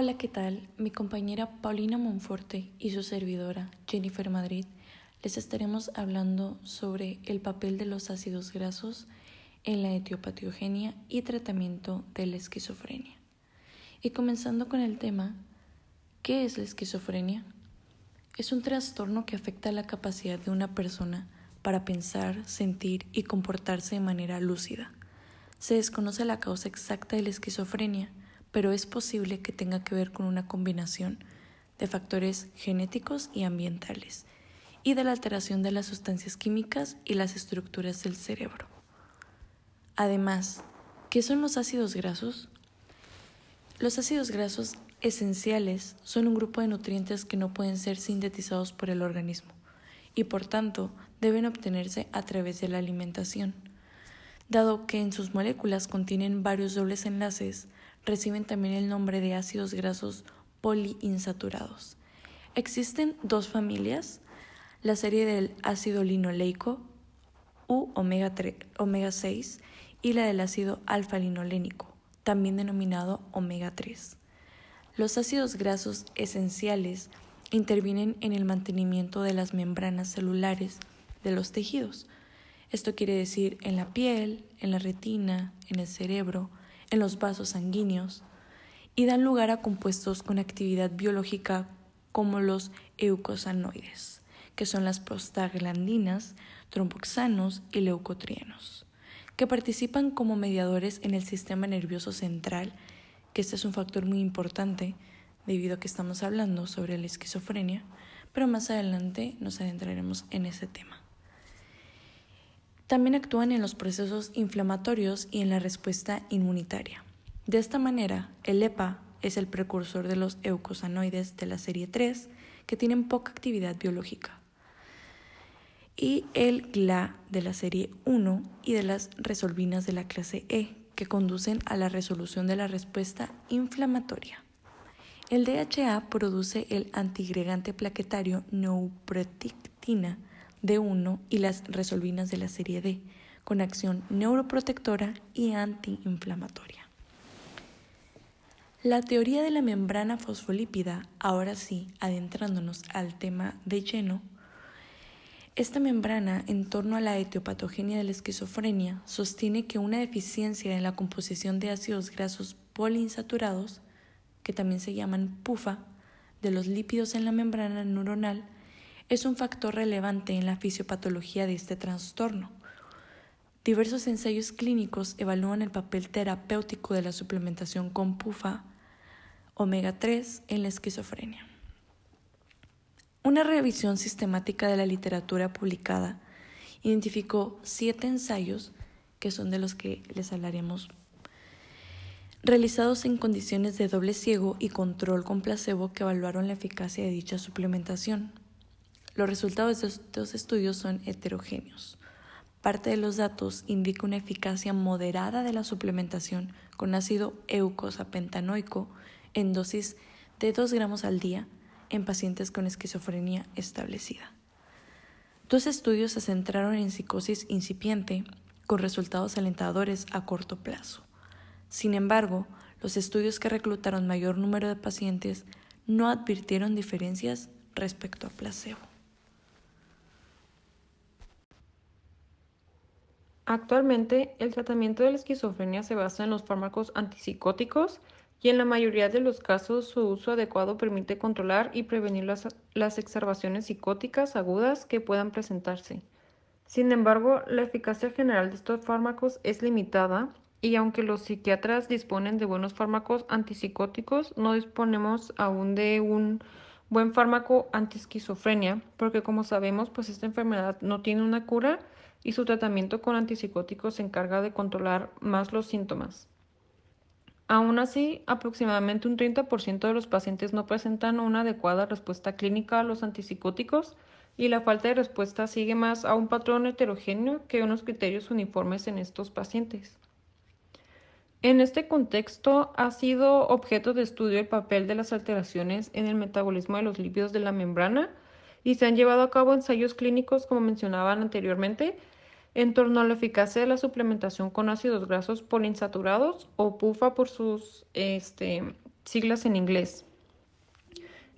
Hola, ¿qué tal? Mi compañera Paulina Monforte y su servidora Jennifer Madrid les estaremos hablando sobre el papel de los ácidos grasos en la etiopatiogenia y tratamiento de la esquizofrenia. Y comenzando con el tema, ¿qué es la esquizofrenia? Es un trastorno que afecta la capacidad de una persona para pensar, sentir y comportarse de manera lúcida. Se desconoce la causa exacta de la esquizofrenia, pero es posible que tenga que ver con una combinación de factores genéticos y ambientales y de la alteración de las sustancias químicas y las estructuras del cerebro. Además, ¿qué son los ácidos grasos? Los ácidos grasos esenciales son un grupo de nutrientes que no pueden ser sintetizados por el organismo y por tanto deben obtenerse a través de la alimentación. Dado que en sus moléculas contienen varios dobles enlaces, reciben también el nombre de ácidos grasos poliinsaturados. Existen dos familias, la serie del ácido linoleico u omega, omega 6 y la del ácido alfa-linolénico, también denominado omega 3. Los ácidos grasos esenciales intervienen en el mantenimiento de las membranas celulares de los tejidos. Esto quiere decir en la piel, en la retina, en el cerebro, en los vasos sanguíneos, y dan lugar a compuestos con actividad biológica como los eucosanoides, que son las prostaglandinas, tromboxanos y leucotrienos, que participan como mediadores en el sistema nervioso central que este es un factor muy importante debido a que estamos hablando sobre la esquizofrenia, pero más adelante nos adentraremos en ese tema. También actúan en los procesos inflamatorios y en la respuesta inmunitaria. De esta manera, el EPA es el precursor de los eucosanoides de la serie 3 que tienen poca actividad biológica y el GLA de la serie 1 y de las resolvinas de la clase E, que conducen a la resolución de la respuesta inflamatoria. El DHA produce el antigregante plaquetario neuroprotectina D1 y las resolvinas de la serie D, con acción neuroprotectora y antiinflamatoria. La teoría de la membrana fosfolípida, ahora sí, adentrándonos al tema de lleno, esta membrana, en torno a la etiopatogenia de la esquizofrenia, sostiene que una deficiencia en la composición de ácidos grasos poliinsaturados, que también se llaman PUFA, de los lípidos en la membrana neuronal, es un factor relevante en la fisiopatología de este trastorno. Diversos ensayos clínicos evalúan el papel terapéutico de la suplementación con PUFA omega 3 en la esquizofrenia. Una revisión sistemática de la literatura publicada identificó siete ensayos, que son de los que les hablaremos, realizados en condiciones de doble ciego y control con placebo que evaluaron la eficacia de dicha suplementación. Los resultados de estos estudios son heterogéneos. Parte de los datos indica una eficacia moderada de la suplementación con ácido eucosapentanoico en dosis de 2 gramos al día en pacientes con esquizofrenia establecida. Dos estudios se centraron en psicosis incipiente con resultados alentadores a corto plazo. Sin embargo, los estudios que reclutaron mayor número de pacientes no advirtieron diferencias respecto a placebo. Actualmente, el tratamiento de la esquizofrenia se basa en los fármacos antipsicóticos y en la mayoría de los casos su uso adecuado permite controlar y prevenir las, las exacerbaciones psicóticas agudas que puedan presentarse. Sin embargo, la eficacia general de estos fármacos es limitada y aunque los psiquiatras disponen de buenos fármacos antipsicóticos, no disponemos aún de un buen fármaco antiesquizofrenia, porque como sabemos, pues esta enfermedad no tiene una cura y su tratamiento con antipsicóticos se encarga de controlar más los síntomas. Aún así, aproximadamente un 30% de los pacientes no presentan una adecuada respuesta clínica a los antipsicóticos y la falta de respuesta sigue más a un patrón heterogéneo que unos criterios uniformes en estos pacientes. En este contexto, ha sido objeto de estudio el papel de las alteraciones en el metabolismo de los lípidos de la membrana y se han llevado a cabo ensayos clínicos, como mencionaban anteriormente, en torno a la eficacia de la suplementación con ácidos grasos poliinsaturados o PUFA por sus este, siglas en inglés.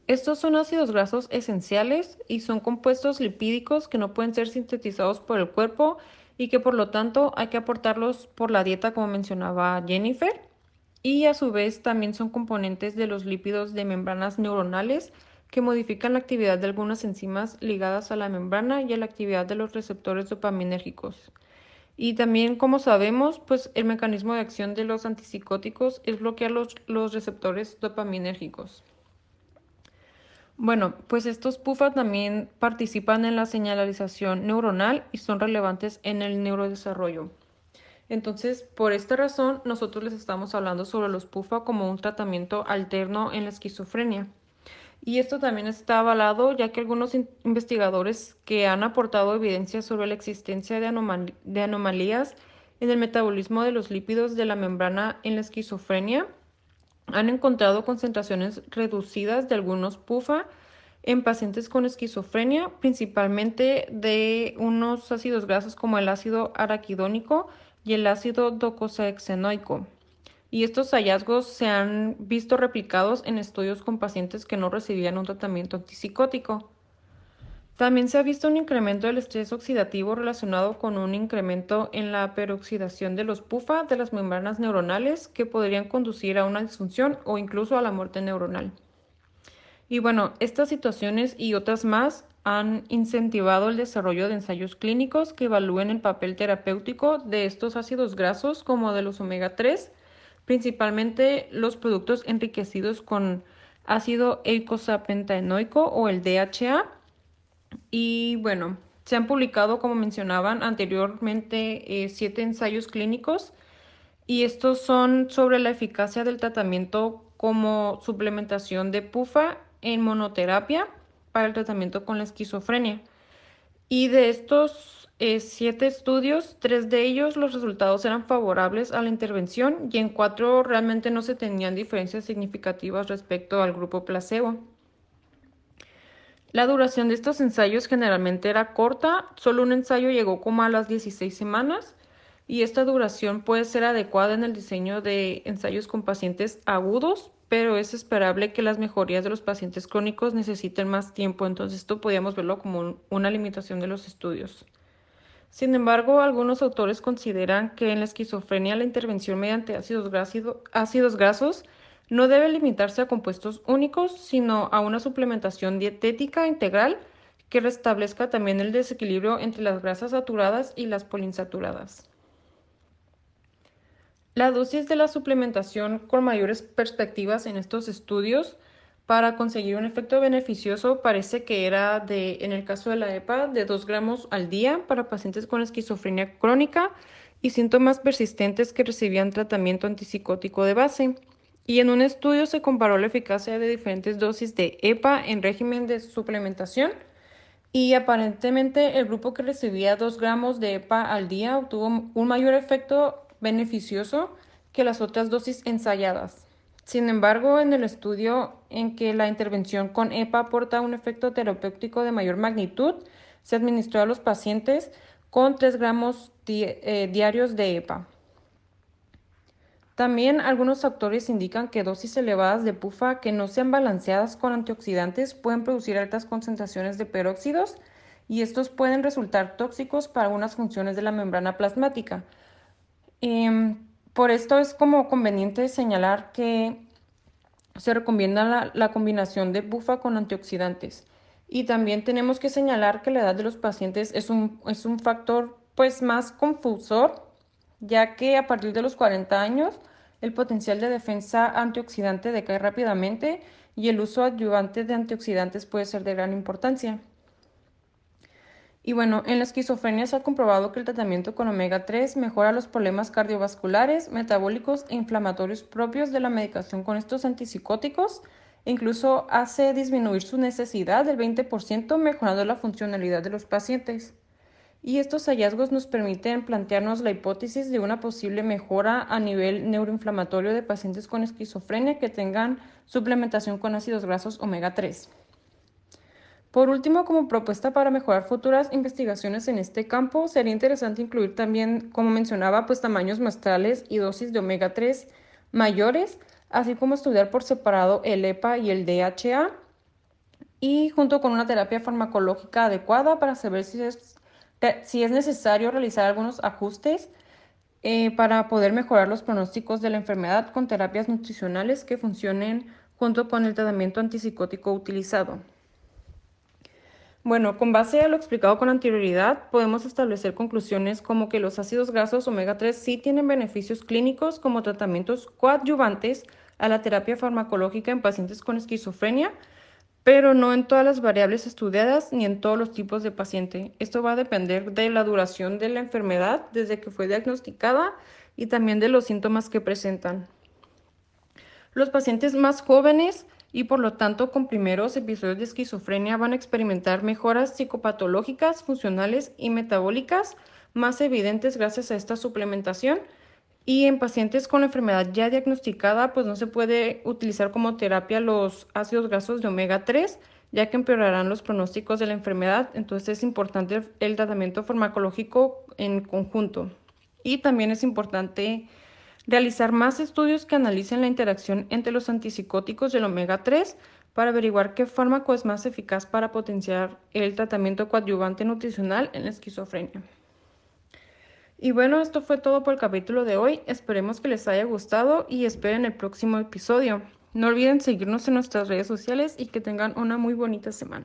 Estos son ácidos grasos esenciales y son compuestos lipídicos que no pueden ser sintetizados por el cuerpo y que por lo tanto hay que aportarlos por la dieta como mencionaba Jennifer. Y a su vez también son componentes de los lípidos de membranas neuronales que modifican la actividad de algunas enzimas ligadas a la membrana y a la actividad de los receptores dopaminérgicos. Y también, como sabemos, pues el mecanismo de acción de los antipsicóticos es bloquear los, los receptores dopaminérgicos. Bueno, pues estos PUFA también participan en la señalización neuronal y son relevantes en el neurodesarrollo. Entonces, por esta razón, nosotros les estamos hablando sobre los PUFA como un tratamiento alterno en la esquizofrenia. Y esto también está avalado ya que algunos investigadores que han aportado evidencia sobre la existencia de, de anomalías en el metabolismo de los lípidos de la membrana en la esquizofrenia han encontrado concentraciones reducidas de algunos PUFA en pacientes con esquizofrenia, principalmente de unos ácidos grasos como el ácido araquidónico y el ácido docosahexaenoico. Y estos hallazgos se han visto replicados en estudios con pacientes que no recibían un tratamiento antipsicótico. También se ha visto un incremento del estrés oxidativo relacionado con un incremento en la peroxidación de los PUFA de las membranas neuronales que podrían conducir a una disfunción o incluso a la muerte neuronal. Y bueno, estas situaciones y otras más han incentivado el desarrollo de ensayos clínicos que evalúen el papel terapéutico de estos ácidos grasos como de los omega 3, principalmente los productos enriquecidos con ácido eicosapentaenoico o el DHA y bueno, se han publicado, como mencionaban anteriormente, eh, siete ensayos clínicos y estos son sobre la eficacia del tratamiento como suplementación de PUFA en monoterapia para el tratamiento con la esquizofrenia. Y de estos eh, siete estudios, tres de ellos los resultados eran favorables a la intervención y en cuatro realmente no se tenían diferencias significativas respecto al grupo placebo. La duración de estos ensayos generalmente era corta, solo un ensayo llegó como a las 16 semanas y esta duración puede ser adecuada en el diseño de ensayos con pacientes agudos, pero es esperable que las mejorías de los pacientes crónicos necesiten más tiempo, entonces esto podríamos verlo como una limitación de los estudios. Sin embargo, algunos autores consideran que en la esquizofrenia la intervención mediante ácidos, ácidos grasos no debe limitarse a compuestos únicos, sino a una suplementación dietética integral que restablezca también el desequilibrio entre las grasas saturadas y las poliinsaturadas. La dosis de la suplementación con mayores perspectivas en estos estudios para conseguir un efecto beneficioso parece que era de, en el caso de la EPA, de 2 gramos al día para pacientes con esquizofrenia crónica y síntomas persistentes que recibían tratamiento antipsicótico de base y en un estudio se comparó la eficacia de diferentes dosis de EPA en régimen de suplementación y aparentemente el grupo que recibía 2 gramos de EPA al día obtuvo un mayor efecto beneficioso que las otras dosis ensayadas. Sin embargo, en el estudio en que la intervención con EPA aporta un efecto terapéutico de mayor magnitud, se administró a los pacientes con 3 gramos eh, diarios de EPA. También algunos factores indican que dosis elevadas de pufa que no sean balanceadas con antioxidantes pueden producir altas concentraciones de peróxidos y estos pueden resultar tóxicos para algunas funciones de la membrana plasmática. Em, por esto es como conveniente señalar que se recomienda la, la combinación de bufa con antioxidantes. Y también tenemos que señalar que la edad de los pacientes es un, es un factor pues más confusor, ya que a partir de los 40 años el potencial de defensa antioxidante decae rápidamente y el uso adyuvante de antioxidantes puede ser de gran importancia. Y bueno, en la esquizofrenia se ha comprobado que el tratamiento con omega 3 mejora los problemas cardiovasculares, metabólicos e inflamatorios propios de la medicación con estos antipsicóticos e incluso hace disminuir su necesidad del 20%, mejorando la funcionalidad de los pacientes y estos hallazgos nos permiten plantearnos la hipótesis de una posible mejora a nivel neuroinflamatorio de pacientes con esquizofrenia que tengan suplementación con ácidos grasos omega 3. Por último, como propuesta para mejorar futuras investigaciones en este campo, sería interesante incluir también, como mencionaba, pues tamaños muestrales y dosis de omega 3 mayores así como estudiar por separado el EPA y el DHA, y junto con una terapia farmacológica adecuada para saber si es, si es necesario realizar algunos ajustes eh, para poder mejorar los pronósticos de la enfermedad con terapias nutricionales que funcionen junto con el tratamiento antipsicótico utilizado. Bueno, con base a lo explicado con anterioridad, podemos establecer conclusiones como que los ácidos grasos omega 3 sí tienen beneficios clínicos como tratamientos coadyuvantes a la terapia farmacológica en pacientes con esquizofrenia, pero no en todas las variables estudiadas ni en todos los tipos de paciente. Esto va a depender de la duración de la enfermedad desde que fue diagnosticada y también de los síntomas que presentan. Los pacientes más jóvenes y por lo tanto con primeros episodios de esquizofrenia van a experimentar mejoras psicopatológicas, funcionales y metabólicas más evidentes gracias a esta suplementación y en pacientes con la enfermedad ya diagnosticada, pues no se puede utilizar como terapia los ácidos grasos de omega 3, ya que empeorarán los pronósticos de la enfermedad. Entonces es importante el tratamiento farmacológico en conjunto. Y también es importante realizar más estudios que analicen la interacción entre los antipsicóticos del omega 3 para averiguar qué fármaco es más eficaz para potenciar el tratamiento coadyuvante nutricional en la esquizofrenia. Y bueno, esto fue todo por el capítulo de hoy. Esperemos que les haya gustado y esperen el próximo episodio. No olviden seguirnos en nuestras redes sociales y que tengan una muy bonita semana.